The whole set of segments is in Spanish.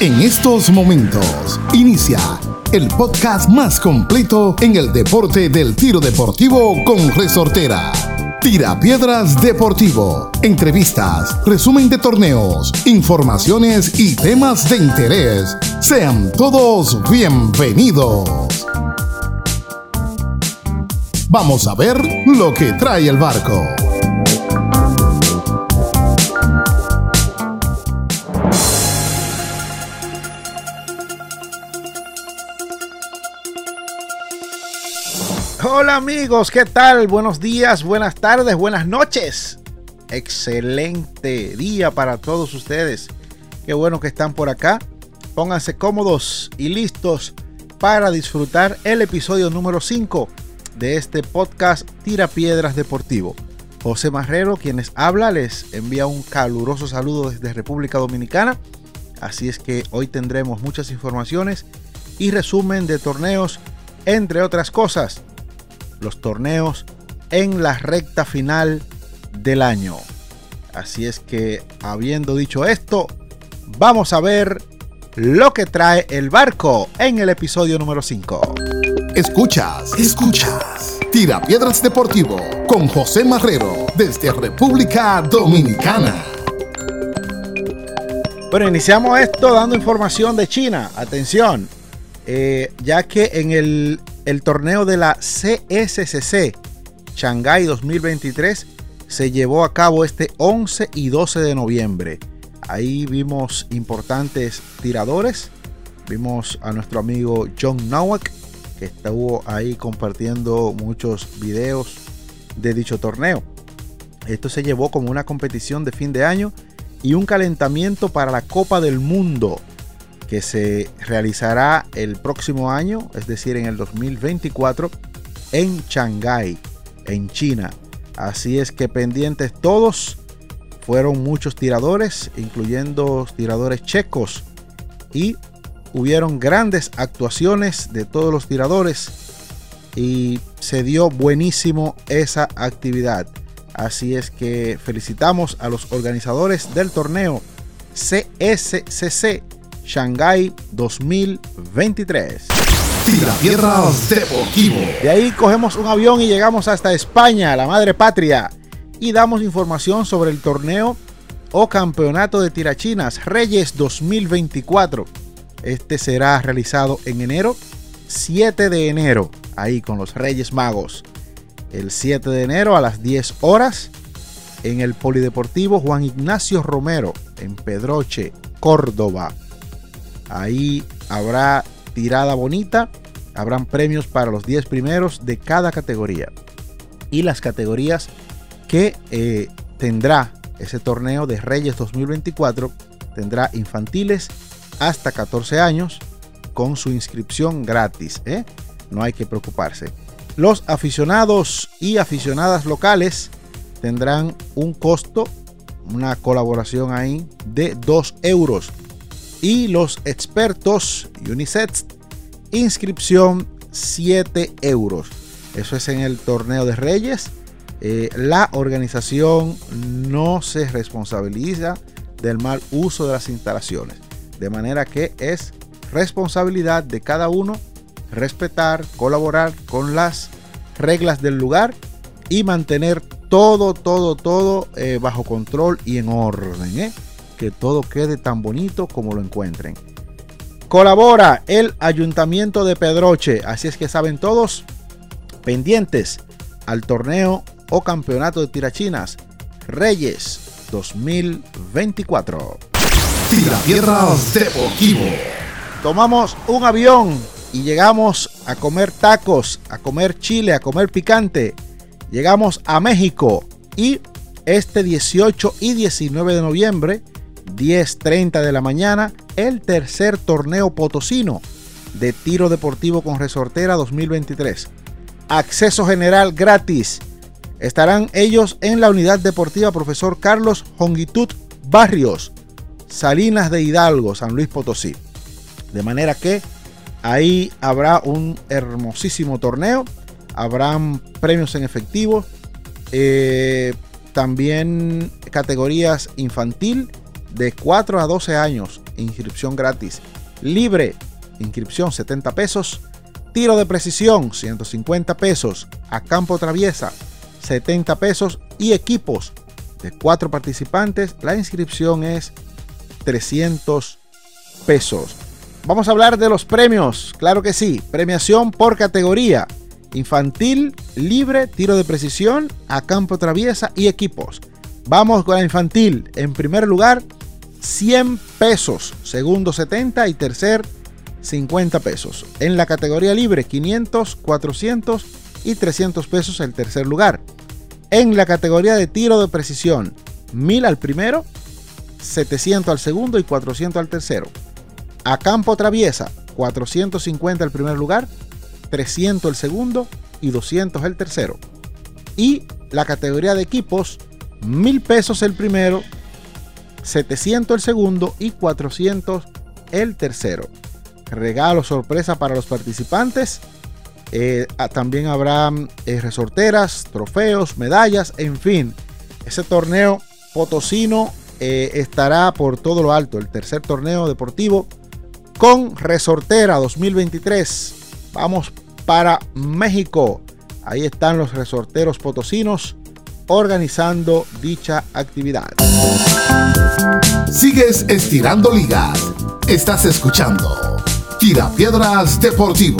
En estos momentos inicia el podcast más completo en el deporte del tiro deportivo con resortera. Tira Piedras Deportivo. Entrevistas, resumen de torneos, informaciones y temas de interés. Sean todos bienvenidos. Vamos a ver lo que trae el barco. Hola amigos, ¿qué tal? Buenos días, buenas tardes, buenas noches. Excelente día para todos ustedes. Qué bueno que están por acá. Pónganse cómodos y listos para disfrutar el episodio número 5 de este podcast Tira Piedras Deportivo. José Marrero, quienes habla, les envía un caluroso saludo desde República Dominicana. Así es que hoy tendremos muchas informaciones y resumen de torneos, entre otras cosas los torneos en la recta final del año. Así es que, habiendo dicho esto, vamos a ver lo que trae el barco en el episodio número 5. Escuchas, escuchas. Tira Piedras Deportivo con José Marrero desde República Dominicana. Bueno, iniciamos esto dando información de China. Atención, eh, ya que en el el torneo de la CSCC Shanghai 2023 se llevó a cabo este 11 y 12 de noviembre. Ahí vimos importantes tiradores. Vimos a nuestro amigo John Nowak, que estuvo ahí compartiendo muchos videos de dicho torneo. Esto se llevó como una competición de fin de año y un calentamiento para la Copa del Mundo que se realizará el próximo año, es decir, en el 2024, en Shanghái, en China. Así es que pendientes todos, fueron muchos tiradores, incluyendo tiradores checos, y hubieron grandes actuaciones de todos los tiradores y se dio buenísimo esa actividad. Así es que felicitamos a los organizadores del torneo CSCC Shanghai 2023. Tira Piedras Deportivo. De ahí cogemos un avión y llegamos hasta España, la madre patria, y damos información sobre el torneo o campeonato de tirachinas Reyes 2024. Este será realizado en enero, 7 de enero, ahí con los Reyes Magos. El 7 de enero a las 10 horas en el Polideportivo Juan Ignacio Romero, en Pedroche, Córdoba. Ahí habrá tirada bonita, habrán premios para los 10 primeros de cada categoría. Y las categorías que eh, tendrá ese torneo de Reyes 2024 tendrá infantiles hasta 14 años con su inscripción gratis. ¿eh? No hay que preocuparse. Los aficionados y aficionadas locales tendrán un costo, una colaboración ahí de 2 euros y los expertos UNICEF, inscripción 7 euros. Eso es en el torneo de Reyes. Eh, la organización no se responsabiliza del mal uso de las instalaciones. De manera que es responsabilidad de cada uno respetar, colaborar con las reglas del lugar y mantener todo, todo, todo eh, bajo control y en orden. ¿eh? Que todo quede tan bonito como lo encuentren. Colabora el Ayuntamiento de Pedroche, así es que saben todos, pendientes al torneo o campeonato de tirachinas Reyes 2024. Tira Tierras Deportivo. Tomamos un avión y llegamos a comer tacos, a comer chile, a comer picante. Llegamos a México y este 18 y 19 de noviembre 10.30 de la mañana, el tercer torneo potosino de tiro deportivo con resortera 2023. Acceso general gratis. Estarán ellos en la unidad deportiva Profesor Carlos Hongitud Barrios, Salinas de Hidalgo, San Luis Potosí. De manera que ahí habrá un hermosísimo torneo, habrán premios en efectivo, eh, también categorías infantil de 4 a 12 años, inscripción gratis. Libre, inscripción 70 pesos. Tiro de precisión, 150 pesos. A campo traviesa, 70 pesos. Y equipos de 4 participantes, la inscripción es 300 pesos. Vamos a hablar de los premios, claro que sí. Premiación por categoría. Infantil, libre, tiro de precisión, a campo traviesa y equipos. Vamos con la infantil. En primer lugar, 100 pesos. Segundo, 70 y tercer, 50 pesos. En la categoría libre, 500, 400 y 300 pesos el tercer lugar. En la categoría de tiro de precisión, 1000 al primero, 700 al segundo y 400 al tercero. A campo traviesa, 450 el primer lugar, 300 el segundo y 200 el tercero. Y la categoría de equipos, 1000 pesos el primero, 700 el segundo y 400 el tercero. Regalo sorpresa para los participantes. Eh, ah, también habrá eh, resorteras, trofeos, medallas, en fin. Ese torneo potosino eh, estará por todo lo alto. El tercer torneo deportivo con Resortera 2023. Vamos para México. Ahí están los resorteros potosinos organizando dicha actividad. Sigues estirando ligas. Estás escuchando Tira Piedras Deportivo.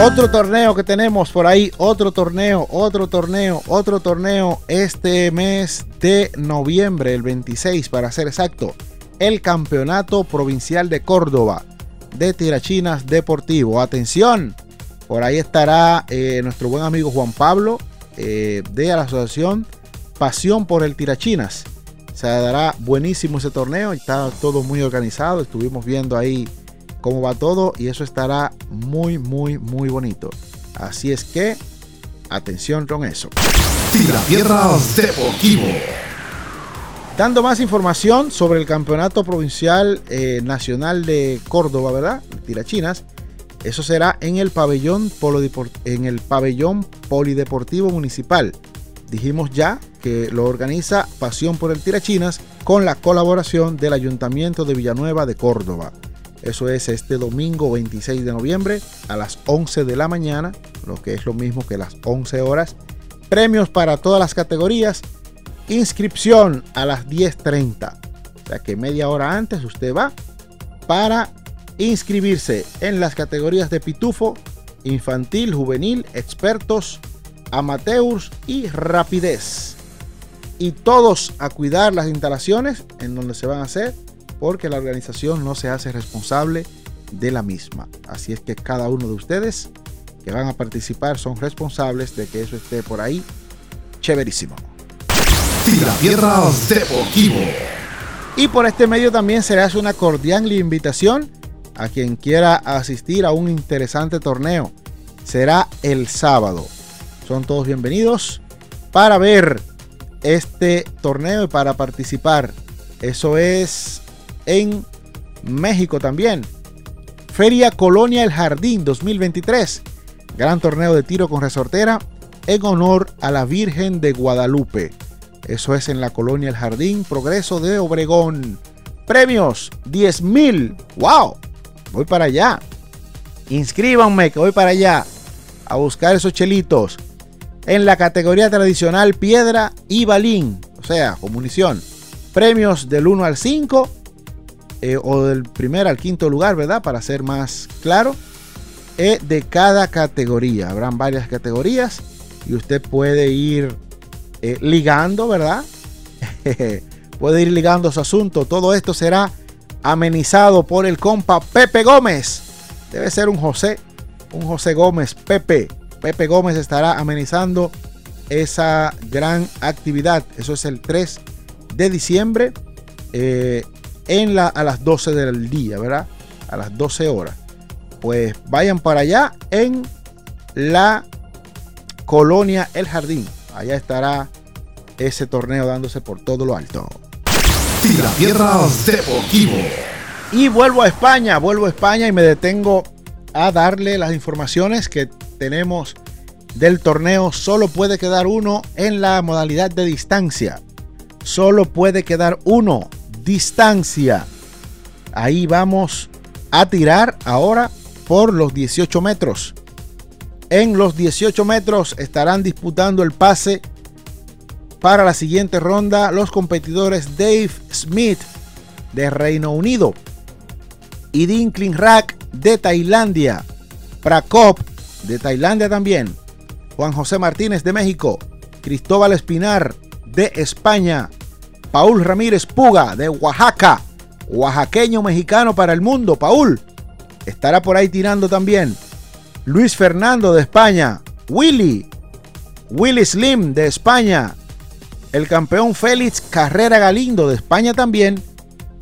Otro torneo que tenemos por ahí, otro torneo, otro torneo, otro torneo este mes de noviembre, el 26 para ser exacto, el Campeonato Provincial de Córdoba de Tirachinas Deportivo. Atención, por ahí estará eh, nuestro buen amigo Juan Pablo eh, de la Asociación Pasión por el Tirachinas. Se dará buenísimo ese torneo, está todo muy organizado, estuvimos viendo ahí cómo va todo y eso estará muy, muy, muy bonito. Así es que, atención con eso. Tira Piedras Deportivo. Dando más información sobre el Campeonato Provincial eh, Nacional de Córdoba, ¿verdad? Tirachinas. Eso será en el pabellón, en el pabellón polideportivo municipal. Dijimos ya que lo organiza Pasión por el Tirachinas con la colaboración del Ayuntamiento de Villanueva de Córdoba. Eso es este domingo 26 de noviembre a las 11 de la mañana, lo que es lo mismo que las 11 horas. Premios para todas las categorías. Inscripción a las 10.30. O sea que media hora antes usted va para inscribirse en las categorías de pitufo, infantil, juvenil, expertos, amateurs y rapidez. Y todos a cuidar las instalaciones en donde se van a hacer porque la organización no se hace responsable de la misma. Así es que cada uno de ustedes que van a participar son responsables de que eso esté por ahí chéverísimo. Y por este medio también se le hace una cordial invitación a quien quiera asistir a un interesante torneo. Será el sábado. Son todos bienvenidos para ver este torneo y para participar. Eso es en México también. Feria Colonia El Jardín 2023. Gran torneo de tiro con resortera en honor a la Virgen de Guadalupe. Eso es en la Colonia El Jardín, Progreso de Obregón. Premios 10 mil. ¡Wow! Voy para allá. Inscríbanme que voy para allá a buscar esos chelitos. En la categoría tradicional piedra y balín, o sea, con munición. Premios del 1 al 5 eh, o del primer al quinto lugar, ¿verdad? Para ser más claro, eh, de cada categoría. Habrán varias categorías y usted puede ir eh, ligando, ¿verdad? puede ir ligando su asunto. Todo esto será amenizado por el compa Pepe Gómez. Debe ser un José, un José Gómez, Pepe. Pepe Gómez estará amenizando esa gran actividad. Eso es el 3 de diciembre en la, a las 12 del día, ¿verdad? A las 12 horas. Pues vayan para allá en la colonia El Jardín. Allá estará ese torneo dándose por todo lo alto. Tira Piedras Deportivo. Y vuelvo a España, vuelvo a España y me detengo a darle las informaciones que tenemos del torneo. Solo puede quedar uno en la modalidad de distancia. Solo puede quedar uno. Distancia. Ahí vamos a tirar ahora por los 18 metros. En los 18 metros estarán disputando el pase para la siguiente ronda los competidores Dave Smith de Reino Unido y Dinklin Rack de Tailandia. Prakop de Tailandia también. Juan José Martínez de México. Cristóbal Espinar de España. Paul Ramírez Puga de Oaxaca. Oaxaqueño mexicano para el mundo. Paul estará por ahí tirando también. Luis Fernando de España. Willy. Willy Slim de España. El campeón Félix Carrera Galindo de España también.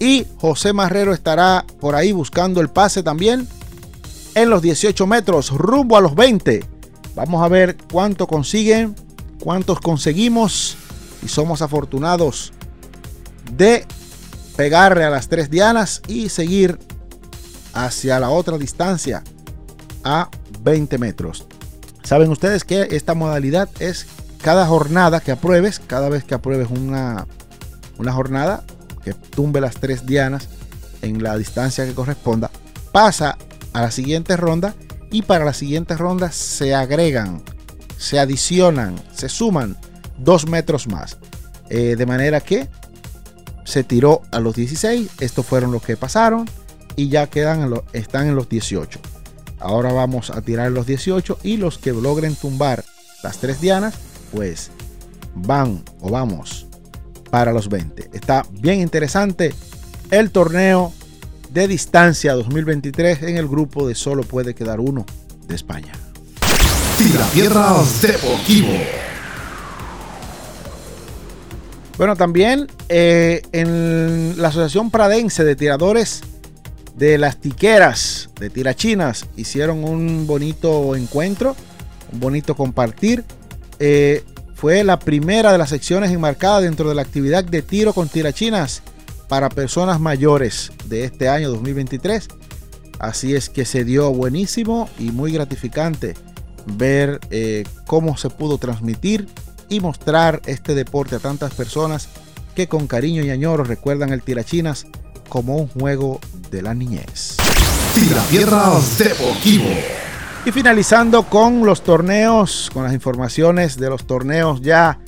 Y José Marrero estará por ahí buscando el pase también en los 18 metros, rumbo a los 20. Vamos a ver cuánto consiguen, cuántos conseguimos y somos afortunados de pegarle a las tres dianas y seguir hacia la otra distancia a 20 metros. Saben ustedes que esta modalidad es cada jornada que apruebes, cada vez que apruebes una, una jornada que tumbe las tres dianas en la distancia que corresponda, pasa a la siguiente ronda y para la siguiente ronda se agregan, se adicionan, se suman dos metros más. Eh, de manera que se tiró a los 16, estos fueron los que pasaron y ya quedan están en los 18. Ahora vamos a tirar los 18 y los que logren tumbar las tres dianas, pues van o vamos para los 20. Está bien interesante el torneo de distancia 2023 en el grupo de solo puede quedar uno de España. Tira Piedras Deportivo. Bueno, también eh, en la Asociación Pradense de Tiradores de las Tiqueras de Tirachinas hicieron un bonito encuentro, un bonito compartir. Eh, fue la primera de las secciones enmarcadas dentro de la actividad de tiro con tirachinas para personas mayores de este año 2023. Así es que se dio buenísimo y muy gratificante ver eh, cómo se pudo transmitir y mostrar este deporte a tantas personas que con cariño y añoro recuerdan el tirachinas como un juego de la niñez. Tirapiedras Deportivo. Y finalizando con los torneos, con las informaciones de los torneos ya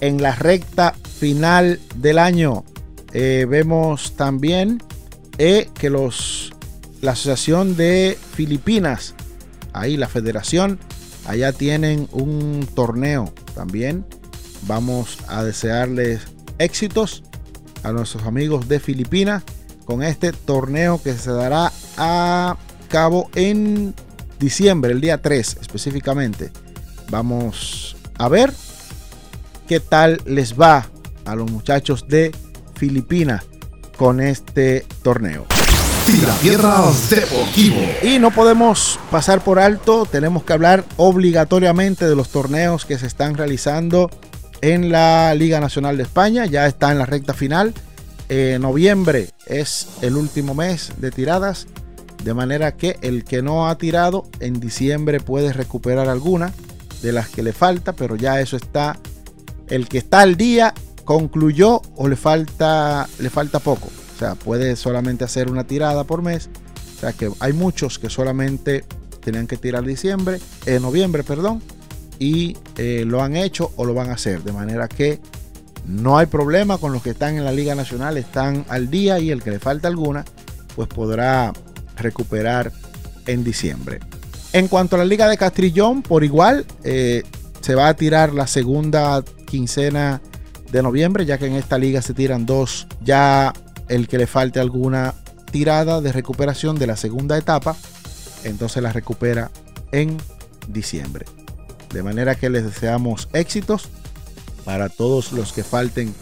en la recta final del año. Eh, vemos también eh, que los, la Asociación de Filipinas, ahí la federación, allá tienen un torneo también. Vamos a desearles éxitos a nuestros amigos de Filipinas con este torneo que se dará a cabo en diciembre, el día 3 específicamente. Vamos a ver qué tal les va a los muchachos de Filipinas con este torneo. Deportivo. Y no podemos pasar por alto, tenemos que hablar obligatoriamente de los torneos que se están realizando en la Liga Nacional de España. Ya está en la recta final. Eh, noviembre es el último mes de tiradas. De manera que el que no ha tirado en diciembre puede recuperar alguna de las que le falta, pero ya eso está. El que está al día concluyó o le falta, le falta poco. O sea, puede solamente hacer una tirada por mes. O sea que hay muchos que solamente tenían que tirar diciembre, en eh, noviembre, perdón, y eh, lo han hecho o lo van a hacer. De manera que no hay problema con los que están en la Liga Nacional, están al día y el que le falta alguna, pues podrá recuperar en diciembre. En cuanto a la Liga de Castrillón, por igual, eh, se va a tirar la segunda quincena de noviembre, ya que en esta liga se tiran dos. Ya el que le falte alguna tirada de recuperación de la segunda etapa, entonces la recupera en diciembre. De manera que les deseamos éxitos para todos los que falten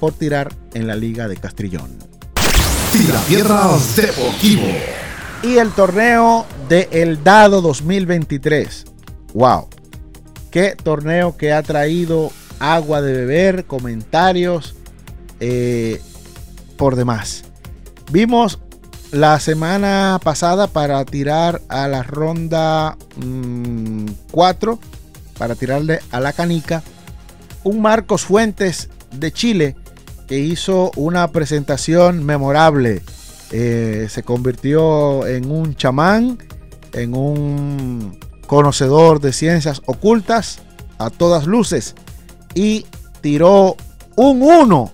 por tirar en la liga de Castrillón. Tira Piedras Deportivo. Y el torneo de El Dado 2023. ¡Wow! Qué torneo que ha traído agua de beber, comentarios eh, por demás. Vimos la semana pasada para tirar a la ronda 4 mm, para tirarle a la canica. Un Marcos Fuentes de Chile que hizo una presentación memorable. Eh, se convirtió en un chamán, en un conocedor de ciencias ocultas a todas luces y tiró un 1.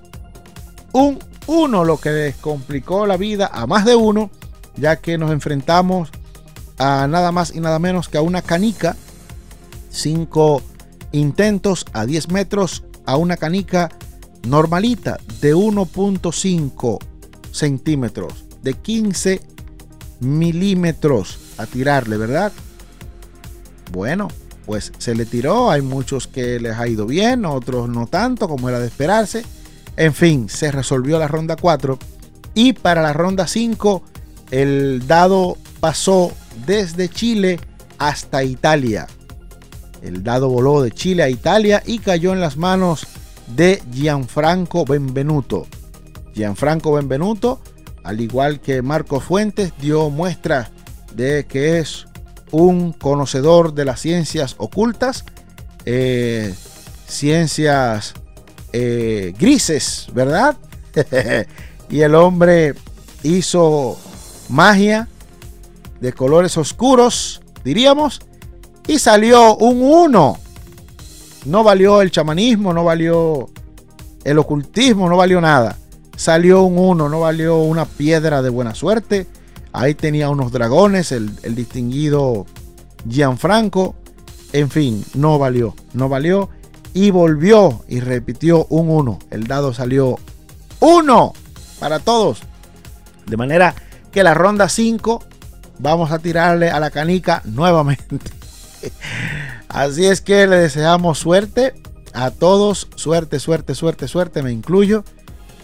Un 1 lo que les complicó la vida a más de uno, ya que nos enfrentamos a nada más y nada menos que a una canica. Cinco intentos a 10 metros a una canica normalita de 1.5 centímetros, de 15 milímetros a tirarle, ¿verdad? Bueno, pues se le tiró. Hay muchos que les ha ido bien, otros no tanto, como era de esperarse. En fin, se resolvió la ronda 4. Y para la ronda 5, el dado pasó desde Chile hasta Italia. El dado voló de Chile a Italia y cayó en las manos de Gianfranco Benvenuto. Gianfranco Benvenuto, al igual que Marco Fuentes, dio muestra de que es un conocedor de las ciencias ocultas, eh, ciencias eh, grises, ¿verdad? y el hombre hizo magia de colores oscuros, diríamos, y salió un 1. No valió el chamanismo, no valió el ocultismo, no valió nada. Salió un 1, no valió una piedra de buena suerte. Ahí tenía unos dragones, el, el distinguido Gianfranco. En fin, no valió, no valió. Y volvió y repitió un 1. El dado salió 1 para todos. De manera que la ronda 5 vamos a tirarle a la canica nuevamente. Así es que le deseamos suerte a todos. Suerte, suerte, suerte, suerte, me incluyo.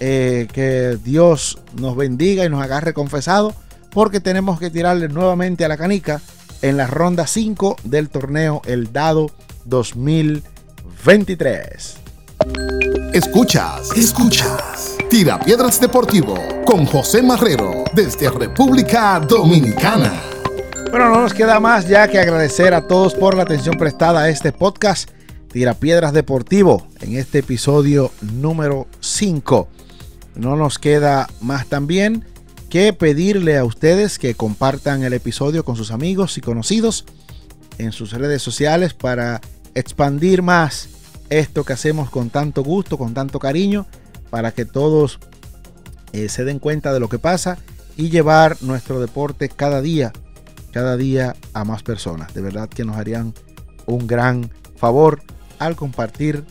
Eh, que Dios nos bendiga y nos agarre confesado. Porque tenemos que tirarle nuevamente a la canica en la ronda 5 del torneo El Dado 2023. Escuchas, escuchas. Tira Piedras Deportivo con José Marrero desde República Dominicana. Bueno, no nos queda más ya que agradecer a todos por la atención prestada a este podcast Tira Piedras Deportivo en este episodio número 5. No nos queda más también que pedirle a ustedes que compartan el episodio con sus amigos y conocidos en sus redes sociales para expandir más esto que hacemos con tanto gusto, con tanto cariño para que todos eh, se den cuenta de lo que pasa y llevar nuestro deporte cada día, cada día a más personas. De verdad que nos harían un gran favor al compartir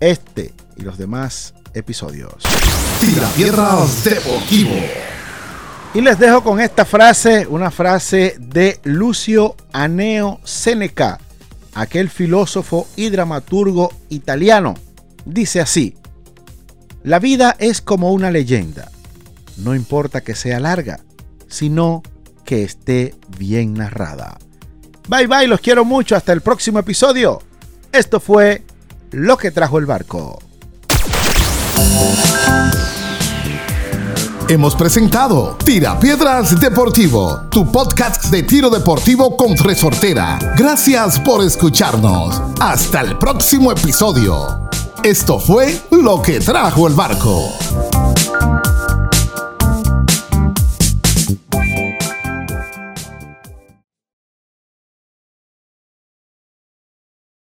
este y los demás episodios. Tira Piedras Deportivo. Y les dejo con esta frase, una frase de Lucio Aneo Seneca, aquel filósofo y dramaturgo italiano. Dice así, la vida es como una leyenda. No importa que sea larga, sino que esté bien narrada. Bye bye, los quiero mucho. Hasta el próximo episodio. Esto fue Lo que trajo el barco. Hemos presentado Tira Piedras Deportivo, tu podcast de tiro deportivo con resortera. Gracias por escucharnos. Hasta el próximo episodio. Esto fue lo que trajo el barco.